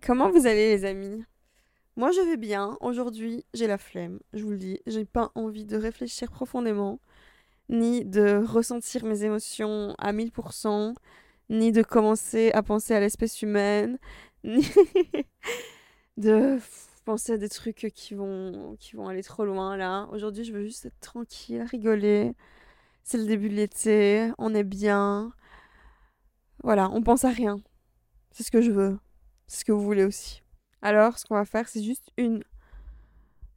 Comment vous allez les amis? Moi je vais bien. Aujourd'hui, j'ai la flemme, je vous le dis. J'ai pas envie de réfléchir profondément, ni de ressentir mes émotions à 1000%, ni de commencer à penser à l'espèce humaine, ni de penser à des trucs qui vont, qui vont aller trop loin là. Aujourd'hui, je veux juste être tranquille, rigoler. C'est le début de l'été, on est bien. Voilà, on pense à rien. C'est ce que je veux. Ce que vous voulez aussi. Alors, ce qu'on va faire, c'est juste une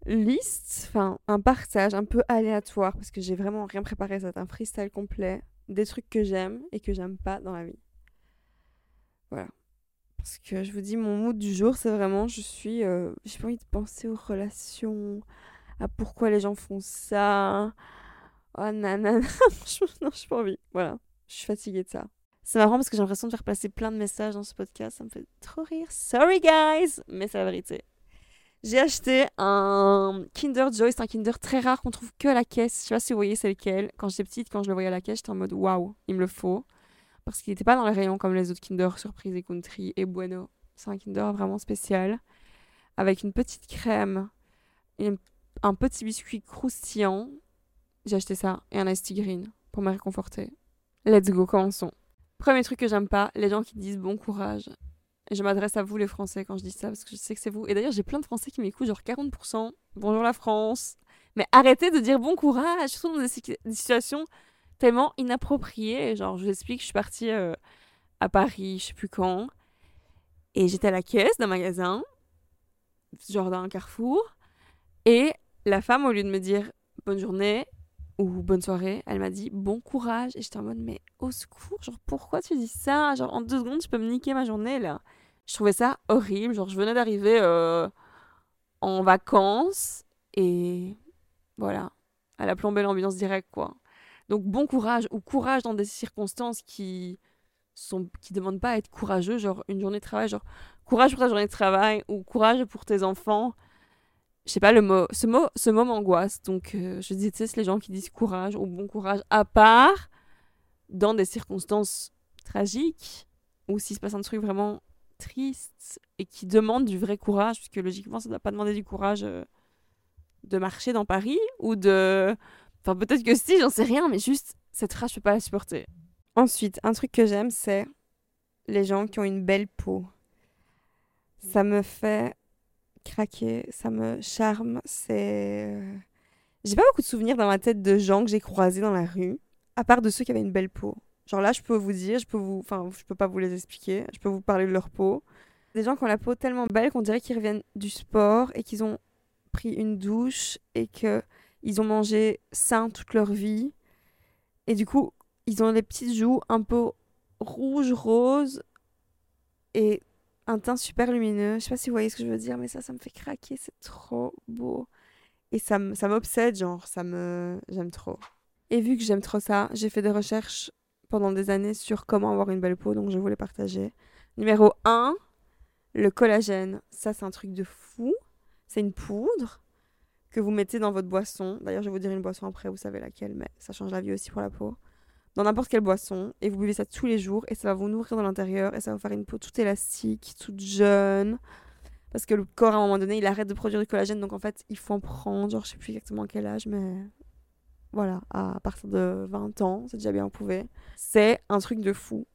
liste, enfin un partage un peu aléatoire, parce que j'ai vraiment rien préparé, c'est un freestyle complet, des trucs que j'aime et que j'aime pas dans la vie. Voilà. Parce que je vous dis, mon mood du jour, c'est vraiment, je suis, euh, j'ai pas envie de penser aux relations, à pourquoi les gens font ça. Oh nanana, non, suis pas envie. Voilà, je suis fatiguée de ça. C'est marrant parce que j'ai l'impression de faire passer plein de messages dans ce podcast. Ça me fait trop rire. Sorry guys, mais c'est la vérité. J'ai acheté un Kinder Joy. C'est un Kinder très rare qu'on trouve que à la caisse. Je sais pas si vous voyez c'est lequel. Quand j'étais petite, quand je le voyais à la caisse, j'étais en mode waouh, il me le faut. Parce qu'il n'était pas dans les rayons comme les autres Kinder Surprise et Country et Bueno. C'est un Kinder vraiment spécial. Avec une petite crème, et un petit biscuit croustillant. J'ai acheté ça et un iced green pour me réconforter. Let's go, commençons. Premier truc que j'aime pas, les gens qui disent bon courage. Et je m'adresse à vous les Français quand je dis ça parce que je sais que c'est vous. Et d'ailleurs j'ai plein de Français qui m'écoutent, genre 40%. Bonjour la France. Mais arrêtez de dire bon courage, surtout dans des, situations tellement inappropriées. Genre je vous explique, je suis partie euh, à Paris, je sais plus quand. Et j'étais à la caisse d'un magasin, genre dans un carrefour. Et la femme, au lieu de me dire bonne journée, ou bonne soirée, elle m'a dit bon courage. Et j'étais en mode, mais au secours, genre pourquoi tu dis ça? Genre en deux secondes, tu peux me niquer ma journée là. Je trouvais ça horrible. Genre je venais d'arriver euh, en vacances et voilà, elle a plombé l'ambiance directe quoi. Donc bon courage ou courage dans des circonstances qui sont qui demandent pas à être courageux, genre une journée de travail, genre courage pour ta journée de travail ou courage pour tes enfants je sais pas le mot ce mot ce mot m'angoisse. Donc euh, je déteste les gens qui disent courage ou bon courage à part dans des circonstances tragiques ou s'il se passe un truc vraiment triste et qui demande du vrai courage puisque logiquement ça ne doit pas demander du courage euh, de marcher dans Paris ou de enfin peut-être que si j'en sais rien mais juste cette rage je peux pas la supporter. Ensuite un truc que j'aime c'est les gens qui ont une belle peau. Ça me fait craquer, ça me charme. C'est. Euh, j'ai pas beaucoup de souvenirs dans ma tête de gens que j'ai croisés dans la rue, à part de ceux qui avaient une belle peau. Genre là, je peux vous dire, je peux vous. Enfin, je peux pas vous les expliquer, je peux vous parler de leur peau. Des gens qui ont la peau tellement belle qu'on dirait qu'ils reviennent du sport et qu'ils ont pris une douche et que ils ont mangé sain toute leur vie. Et du coup, ils ont les petites joues un peu rouges, roses et un teint super lumineux. Je sais pas si vous voyez ce que je veux dire, mais ça, ça me fait craquer. C'est trop beau. Et ça m'obsède, genre, ça me. J'aime trop. Et vu que j'aime trop ça, j'ai fait des recherches pendant des années sur comment avoir une belle peau, donc je voulais partager. Numéro 1, le collagène. Ça, c'est un truc de fou. C'est une poudre que vous mettez dans votre boisson. D'ailleurs, je vais vous dire une boisson après, vous savez laquelle, mais ça change la vie aussi pour la peau dans n'importe quelle boisson et vous buvez ça tous les jours et ça va vous nourrir dans l'intérieur et ça va vous faire une peau toute élastique, toute jeune. Parce que le corps, à un moment donné, il arrête de produire du collagène, donc en fait, il faut en prendre. Genre, je sais plus exactement quel âge, mais voilà, à partir de 20 ans, c'est déjà bien, vous pouvez. C'est un truc de fou.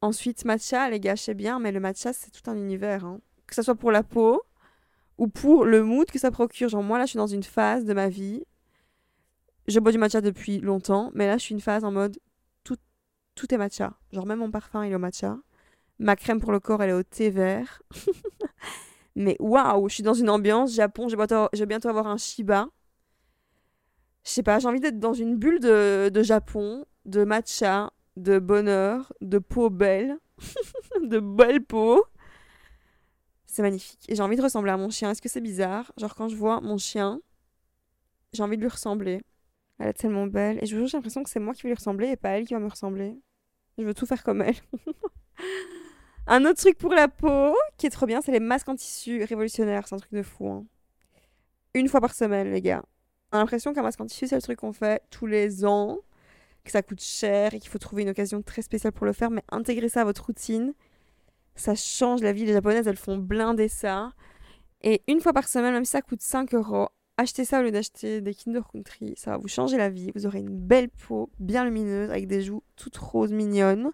Ensuite, matcha, les gars, sais bien, mais le matcha, c'est tout un univers. Hein. Que ce soit pour la peau ou pour le mood que ça procure. Genre, moi, là, je suis dans une phase de ma vie je bois du matcha depuis longtemps, mais là, je suis une phase en mode tout, tout est matcha. Genre, même mon parfum, il est au matcha. Ma crème pour le corps, elle est au thé vert. mais waouh, je suis dans une ambiance Japon. Je vais bientôt, avoir un Shiba. Je sais pas, j'ai envie d'être dans une bulle de, de Japon, de matcha, de bonheur, de peau belle, de belle peau. C'est magnifique. Et j'ai envie de ressembler à mon chien. Est-ce que c'est bizarre? Genre, quand je vois mon chien, j'ai envie de lui ressembler. Elle est tellement belle. Et je j'ai l'impression que c'est moi qui vais lui ressembler et pas elle qui va me ressembler. Je veux tout faire comme elle. un autre truc pour la peau qui est trop bien, c'est les masques en tissu révolutionnaires. C'est un truc de fou. Hein. Une fois par semaine, les gars. On a l'impression qu'un masque en tissu, c'est le truc qu'on fait tous les ans, que ça coûte cher et qu'il faut trouver une occasion très spéciale pour le faire. Mais intégrer ça à votre routine, Ça change la vie. Les japonaises, elles font blinder ça. Et une fois par semaine, même si ça coûte 5 euros, achetez ça au lieu d'acheter des Kinder Country. Ça va vous changer la vie. Vous aurez une belle peau, bien lumineuse, avec des joues toutes roses, mignonnes.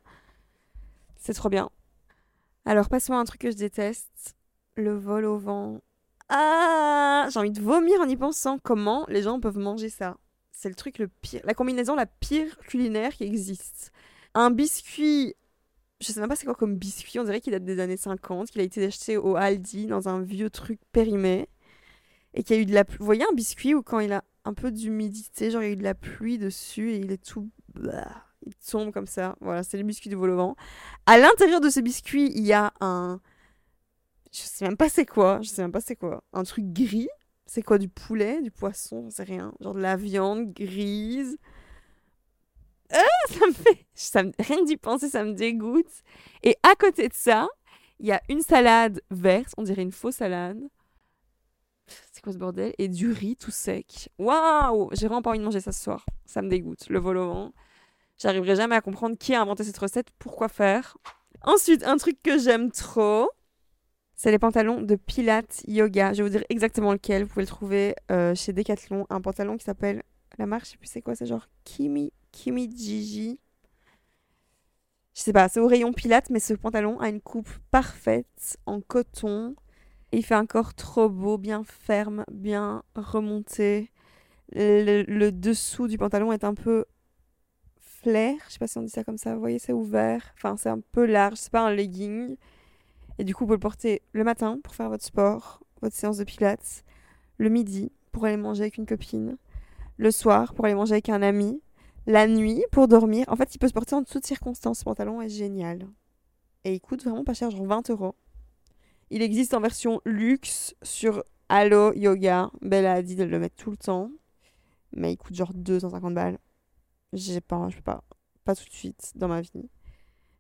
C'est trop bien. Alors, passons à un truc que je déteste le vol au vent. Ah J'ai envie de vomir en y pensant. Comment les gens peuvent manger ça? C'est le truc le pire. La combinaison la pire culinaire qui existe. Un biscuit je sais même pas c'est quoi comme biscuit, on dirait qu'il date des années 50, qu'il a été acheté au Aldi dans un vieux truc périmé et qu'il y a eu de la pluie. Vous voyez un biscuit où quand il a un peu d'humidité, genre il y a eu de la pluie dessus et il est tout bah, il tombe comme ça. Voilà, c'est le biscuit du vol au vent. À l'intérieur de ce biscuit, il y a un je sais même pas c'est quoi, je sais même pas c'est quoi, un truc gris. C'est quoi du poulet, du poisson, c'est rien, genre de la viande grise. Ah, ça me fait. Ça rien que d'y penser, ça me dégoûte. Et à côté de ça, il y a une salade verte, on dirait une fausse salade. C'est quoi ce bordel? Et du riz tout sec. Waouh J'ai vraiment pas envie de manger ça ce soir. Ça me dégoûte. Le vol au vent. J'arriverai jamais à comprendre qui a inventé cette recette, pourquoi faire. Ensuite, un truc que j'aime trop, c'est les pantalons de Pilates Yoga. Je vais vous dire exactement lequel. Vous pouvez le trouver euh, chez Decathlon. Un pantalon qui s'appelle. La marque, je sais plus c'est quoi, c'est genre Kimi Kimi Gigi. Je sais pas, c'est au rayon Pilates, mais ce pantalon a une coupe parfaite en coton. Il fait un corps trop beau, bien ferme, bien remonté. Le, dessous du pantalon est un peu flair. Je sais pas si on dit ça comme ça. Vous voyez, c'est ouvert. Enfin, c'est un peu large. C'est pas un legging. Et du coup, vous pouvez le porter le matin pour faire votre sport, votre séance de pilates. Le midi pour aller manger avec une copine. Le soir pour aller manger avec un ami la nuit pour dormir. En fait, il peut se porter en toutes circonstances. Ce pantalon est génial. Et il coûte vraiment pas cher, genre 20 euros. Il existe en version luxe sur Allo Yoga. Bella a dit de le mettre tout le temps. Mais il coûte genre 250 balles. J'ai pas, je peux pas. Pas tout de suite dans ma vie.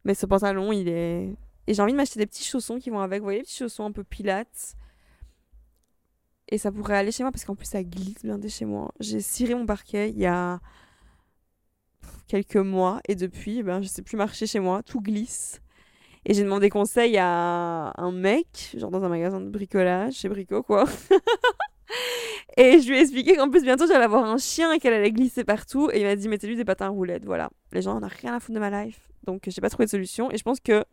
Mais ce pantalon, il est. Et j'ai envie de m'acheter des petits chaussons qui vont avec. Vous voyez, les petits chaussons un peu pilates. Et ça pourrait aller chez moi parce qu'en plus ça glisse bien chez moi. J'ai ciré mon parquet il y a quelques mois et depuis, eh ben, je sais plus marcher chez moi, tout glisse. Et j'ai demandé conseil à un mec, genre dans un magasin de bricolage, chez Brico, quoi. et je lui ai expliqué qu'en plus, bientôt, j'allais avoir un chien et qu'elle allait glisser partout. Et il m'a dit, mettez-lui des patins roulettes. Voilà. Les gens, on rien à foutre de ma life. Donc, j'ai pas trouvé de solution. Et je pense que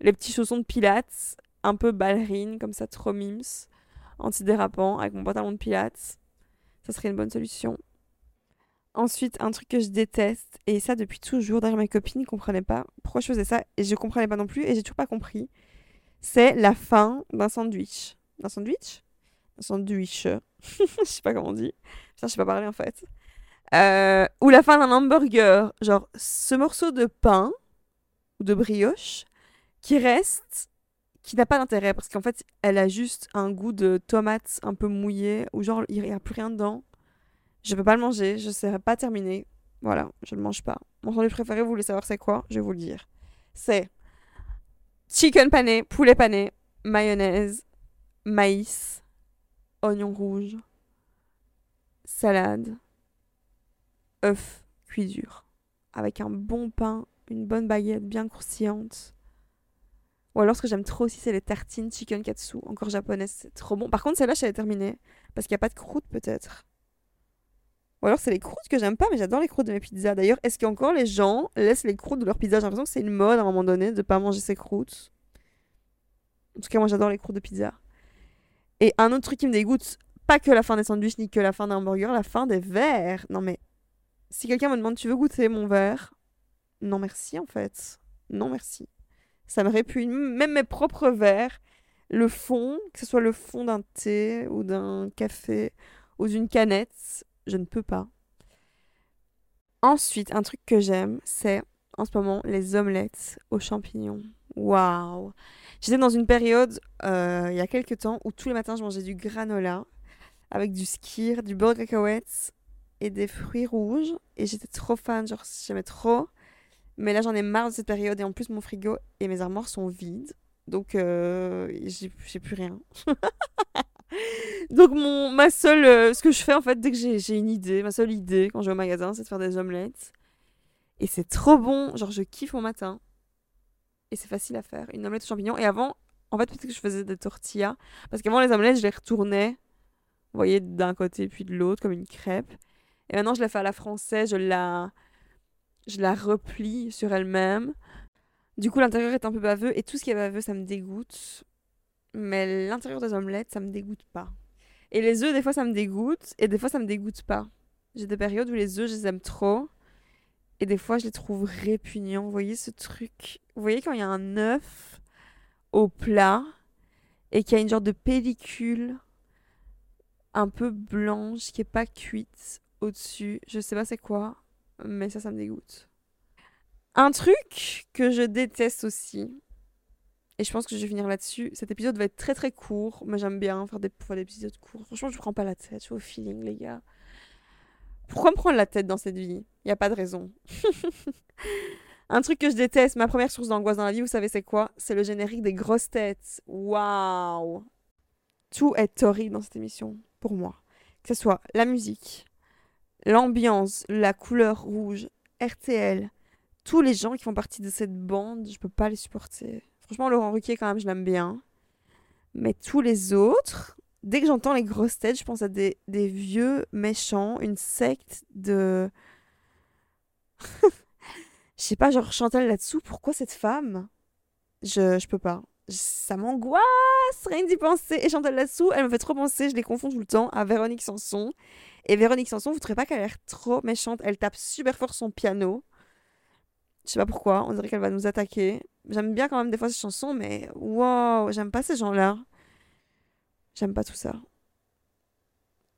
les petits chaussons de pilates, un peu ballerines, comme ça, trop mims, antidérapant, avec mon pantalon de pilates, ça serait une bonne solution. Ensuite, un truc que je déteste, et ça depuis toujours, d'ailleurs mes copines ne comprenaient pas pourquoi je faisais ça, et je comprenais pas non plus, et j'ai toujours pas compris, c'est la fin d'un sandwich. D'un sandwich? Un sandwich. je sais pas comment on dit. Putain, je sais pas parler en fait. Euh, ou la fin d'un hamburger. Genre, ce morceau de pain, ou de brioche, qui reste, qui n'a pas d'intérêt, parce qu'en fait, elle a juste un goût de tomate un peu mouillé, ou genre, il n'y a plus rien dedans. Je peux pas le manger, je ne sais pas terminer. Voilà, je ne le mange pas. Mon sandwich préféré, vous voulez savoir c'est quoi Je vais vous le dire. C'est chicken pané, poulet pané, mayonnaise, maïs, oignon rouge, salade, œuf cuit dur, avec un bon pain, une bonne baguette bien croustillante. Ou alors ce que j'aime trop aussi, c'est les tartines chicken katsu, encore japonaises, c'est trop bon. Par contre, celle-là, je terminée, parce qu'il n'y a pas de croûte peut-être. Ou alors c'est les croûtes que j'aime pas, mais j'adore les croûtes de mes pizzas. D'ailleurs, est-ce qu'encore les gens laissent les croûtes de leur pizza J'ai l'impression que c'est une mode à un moment donné de pas manger ces croûtes. En tout cas, moi j'adore les croûtes de pizza. Et un autre truc qui me dégoûte, pas que la fin des sandwichs ni que la fin d'un hamburger, la fin des verres. Non mais, si quelqu'un me demande tu veux goûter mon verre? Non merci en fait. Non merci. Ça me répugne. Même mes propres verres, le fond, que ce soit le fond d'un thé ou d'un café ou d'une canette, je ne peux pas. Ensuite, un truc que j'aime, c'est en ce moment les omelettes aux champignons. Waouh J'étais dans une période, euh, il y a quelques temps, où tous les matins je mangeais du granola avec du skir, du beurre de cacahuètes et des fruits rouges. Et j'étais trop fan, genre j'aimais trop. Mais là j'en ai marre de cette période et en plus mon frigo et mes armoires sont vides. Donc euh, j'ai plus rien. Donc mon, ma seule, euh, ce que je fais en fait dès que j'ai une idée, ma seule idée quand je vais au magasin, c'est de faire des omelettes. Et c'est trop bon, genre je kiffe mon matin. Et c'est facile à faire. Une omelette aux champignons. Et avant, en fait, peut-être que je faisais des tortillas. Parce qu'avant, les omelettes, je les retournais. Vous voyez, d'un côté puis de l'autre, comme une crêpe. Et maintenant, je la fais à la française. Je la, je la replie sur elle-même. Du coup, l'intérieur est un peu baveux. Et tout ce qui est baveux, ça me dégoûte. Mais l'intérieur des omelettes, ça me dégoûte pas. Et les œufs, des fois, ça me dégoûte. Et des fois, ça me dégoûte pas. J'ai des périodes où les œufs, je les aime trop. Et des fois, je les trouve répugnants. Vous voyez ce truc? Vous voyez quand il y a un œuf au plat et qu'il y a une genre de pellicule un peu blanche qui est pas cuite au-dessus. Je sais pas c'est quoi, mais ça, ça me dégoûte. Un truc que je déteste aussi, et je pense que je vais finir là-dessus. Cet épisode va être très très court, mais j'aime bien faire des, des épisodes courts. Franchement, je prends pas la tête, je suis au feeling, les gars. Pourquoi me prendre la tête dans cette vie? Il n'y a pas de raison. Un truc que je déteste, ma première source d'angoisse dans la vie, vous savez c'est quoi? C'est le générique des grosses têtes. Waouh Tout est horrible dans cette émission, pour moi. Que ce soit la musique, l'ambiance, la couleur rouge, RTL, tous les gens qui font partie de cette bande, je peux pas les supporter. Franchement, Laurent Ruquier, quand même, je l'aime bien. Mais tous les autres, dès que j'entends les grosses têtes, je pense à des, vieux méchants, une secte de. Je sais pas, genre Chantal là-dessous, pourquoi cette femme? Je, je peux pas. Ça m'angoisse, rien d'y penser. Et Chantal là-dessous, elle me fait trop penser, je les confonds tout le temps, à Véronique Sanson. Et Véronique Sanson, vous trouvez pas qu'elle a l'air trop méchante? Elle tape super fort son piano. Je sais pas pourquoi, on dirait qu'elle va nous attaquer. J'aime bien quand même des fois ces chansons, mais wow, j'aime pas ces gens-là. J'aime pas tout ça.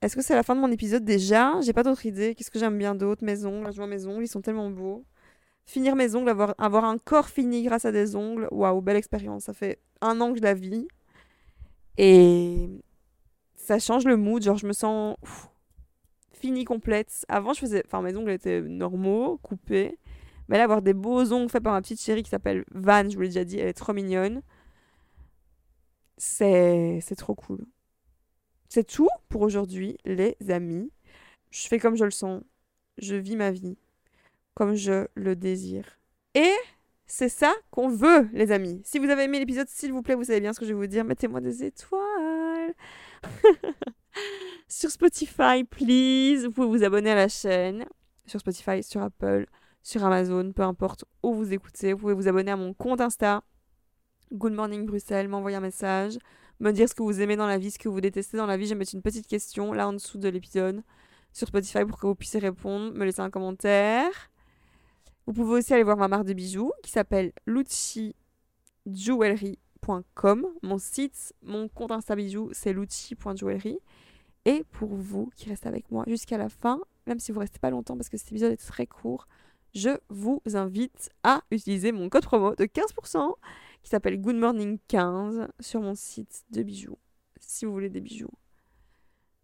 Est-ce que c'est la fin de mon épisode déjà? J'ai pas d'autres idées. Qu'est-ce que j'aime bien d'autre? Maison, là je vois mes ongles, ils sont tellement beaux. Finir mes ongles, avoir, avoir un corps fini grâce à des ongles, waouh, belle expérience. Ça fait un an que je la vis. Et ça change le mood, genre je me sens finie complète. Avant, je faisais. Enfin, mes ongles étaient normaux, coupés. Mais là, avoir des beaux ongles faits par ma petite chérie qui s'appelle Van, je vous l'ai déjà dit, elle est trop mignonne. C'est, c'est trop cool. C'est tout pour aujourd'hui, les amis. Je fais comme je le sens. Je vis ma vie comme je le désire. Et c'est ça qu'on veut, les amis. Si vous avez aimé l'épisode, s'il vous plaît, vous savez bien ce que je vais vous dire. Mettez-moi des étoiles. sur Spotify, please. Vous pouvez vous abonner à la chaîne. Sur Spotify, sur Apple, sur Amazon, peu importe où vous écoutez. Vous pouvez vous abonner à mon compte Insta. Good Morning Bruxelles, m'envoyer un message, me dire ce que vous aimez dans la vie, ce que vous détestez dans la vie. Je vais mettre une petite question là en dessous de l'épisode sur Spotify pour que vous puissiez répondre, me laisser un commentaire. Vous pouvez aussi aller voir ma marque de bijoux qui s'appelle lucci.jewelry.com. Mon site, mon compte Insta bijoux, c'est lucci.jewelry. Et pour vous qui restez avec moi jusqu'à la fin, même si vous restez pas longtemps parce que cet épisode est très court, je vous invite à utiliser mon code promo de 15% qui s'appelle Good Morning 15 sur mon site de bijoux, si vous voulez des bijoux.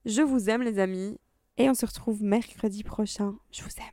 Je vous aime les amis et on se retrouve mercredi prochain. Je vous aime.